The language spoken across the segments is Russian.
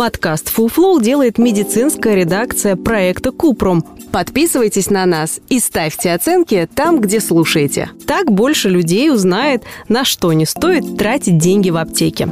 Подкаст «Фуфлоу» делает медицинская редакция проекта «Купрум». Подписывайтесь на нас и ставьте оценки там, где слушаете. Так больше людей узнает, на что не стоит тратить деньги в аптеке.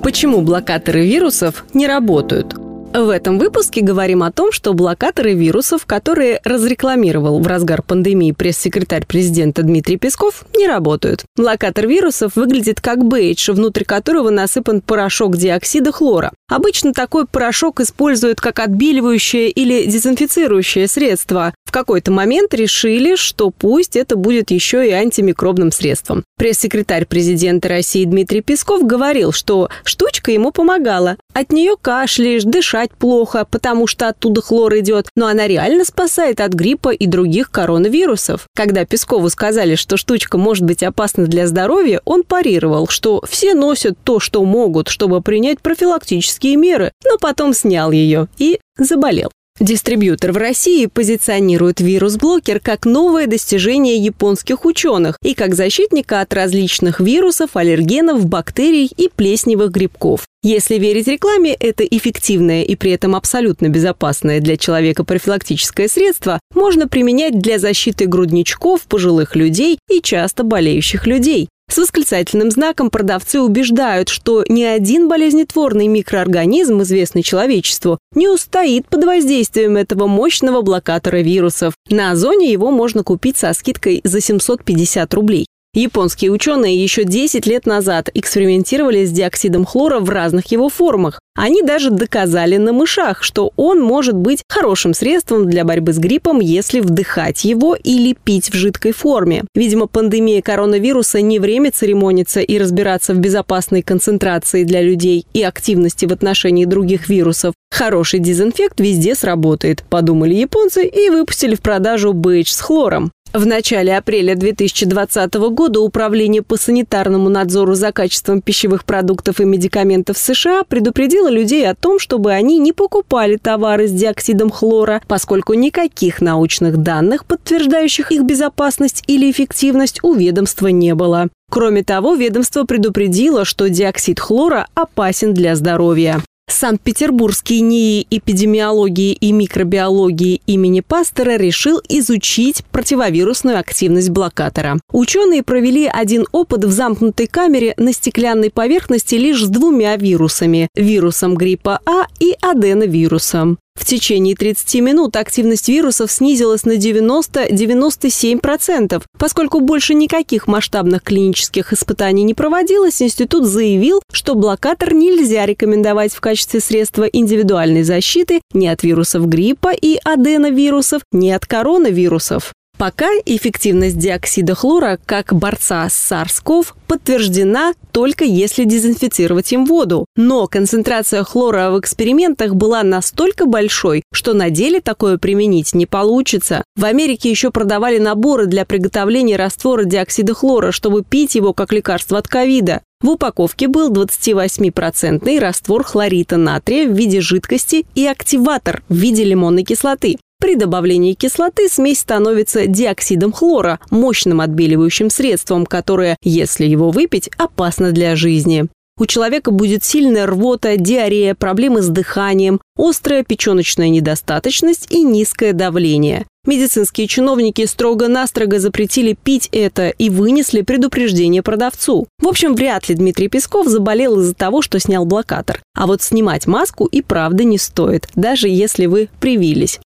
Почему блокаторы вирусов не работают? В этом выпуске говорим о том, что блокаторы вирусов, которые разрекламировал в разгар пандемии пресс-секретарь президента Дмитрий Песков, не работают. Блокатор вирусов выглядит как бейдж, внутрь которого насыпан порошок диоксида хлора. Обычно такой порошок используют как отбеливающее или дезинфицирующее средство. В какой-то момент решили, что пусть это будет еще и антимикробным средством. Пресс-секретарь президента России Дмитрий Песков говорил, что штучка ему помогала. От нее кашляешь, дышать плохо, потому что оттуда хлор идет, но она реально спасает от гриппа и других коронавирусов. Когда Пескову сказали, что штучка может быть опасна для здоровья, он парировал, что все носят то, что могут, чтобы принять профилактические меры, но потом снял ее и заболел. Дистрибьютор в России позиционирует вирус-блокер как новое достижение японских ученых и как защитника от различных вирусов, аллергенов, бактерий и плесневых грибков. Если верить рекламе, это эффективное и при этом абсолютно безопасное для человека профилактическое средство можно применять для защиты грудничков, пожилых людей и часто болеющих людей. С восклицательным знаком продавцы убеждают, что ни один болезнетворный микроорганизм, известный человечеству, не устоит под воздействием этого мощного блокатора вирусов. На Озоне его можно купить со скидкой за 750 рублей. Японские ученые еще 10 лет назад экспериментировали с диоксидом хлора в разных его формах. Они даже доказали на мышах, что он может быть хорошим средством для борьбы с гриппом, если вдыхать его или пить в жидкой форме. Видимо, пандемия коронавируса не время церемониться и разбираться в безопасной концентрации для людей и активности в отношении других вирусов. Хороший дезинфект везде сработает, подумали японцы и выпустили в продажу бейдж с хлором. В начале апреля 2020 года Управление по санитарному надзору за качеством пищевых продуктов и медикаментов США предупредило людей о том, чтобы они не покупали товары с диоксидом хлора, поскольку никаких научных данных, подтверждающих их безопасность или эффективность, у ведомства не было. Кроме того, ведомство предупредило, что диоксид хлора опасен для здоровья. Санкт-Петербургский НИИ эпидемиологии и микробиологии имени Пастера решил изучить противовирусную активность блокатора. Ученые провели один опыт в замкнутой камере на стеклянной поверхности лишь с двумя вирусами – вирусом гриппа А и аденовирусом. В течение 30 минут активность вирусов снизилась на 90-97%. Поскольку больше никаких масштабных клинических испытаний не проводилось, институт заявил, что блокатор нельзя рекомендовать в качестве средства индивидуальной защиты ни от вирусов гриппа и аденовирусов, ни от коронавирусов. Пока эффективность диоксида хлора как борца с SARS-CoV подтверждена только если дезинфицировать им воду. Но концентрация хлора в экспериментах была настолько большой, что на деле такое применить не получится. В Америке еще продавали наборы для приготовления раствора диоксида хлора, чтобы пить его как лекарство от ковида. В упаковке был 28-процентный раствор хлорита натрия в виде жидкости и активатор в виде лимонной кислоты. При добавлении кислоты смесь становится диоксидом хлора, мощным отбеливающим средством, которое, если его выпить, опасно для жизни. У человека будет сильная рвота, диарея, проблемы с дыханием, острая печеночная недостаточность и низкое давление. Медицинские чиновники строго-настрого запретили пить это и вынесли предупреждение продавцу. В общем, вряд ли Дмитрий Песков заболел из-за того, что снял блокатор. А вот снимать маску и правда не стоит, даже если вы привились.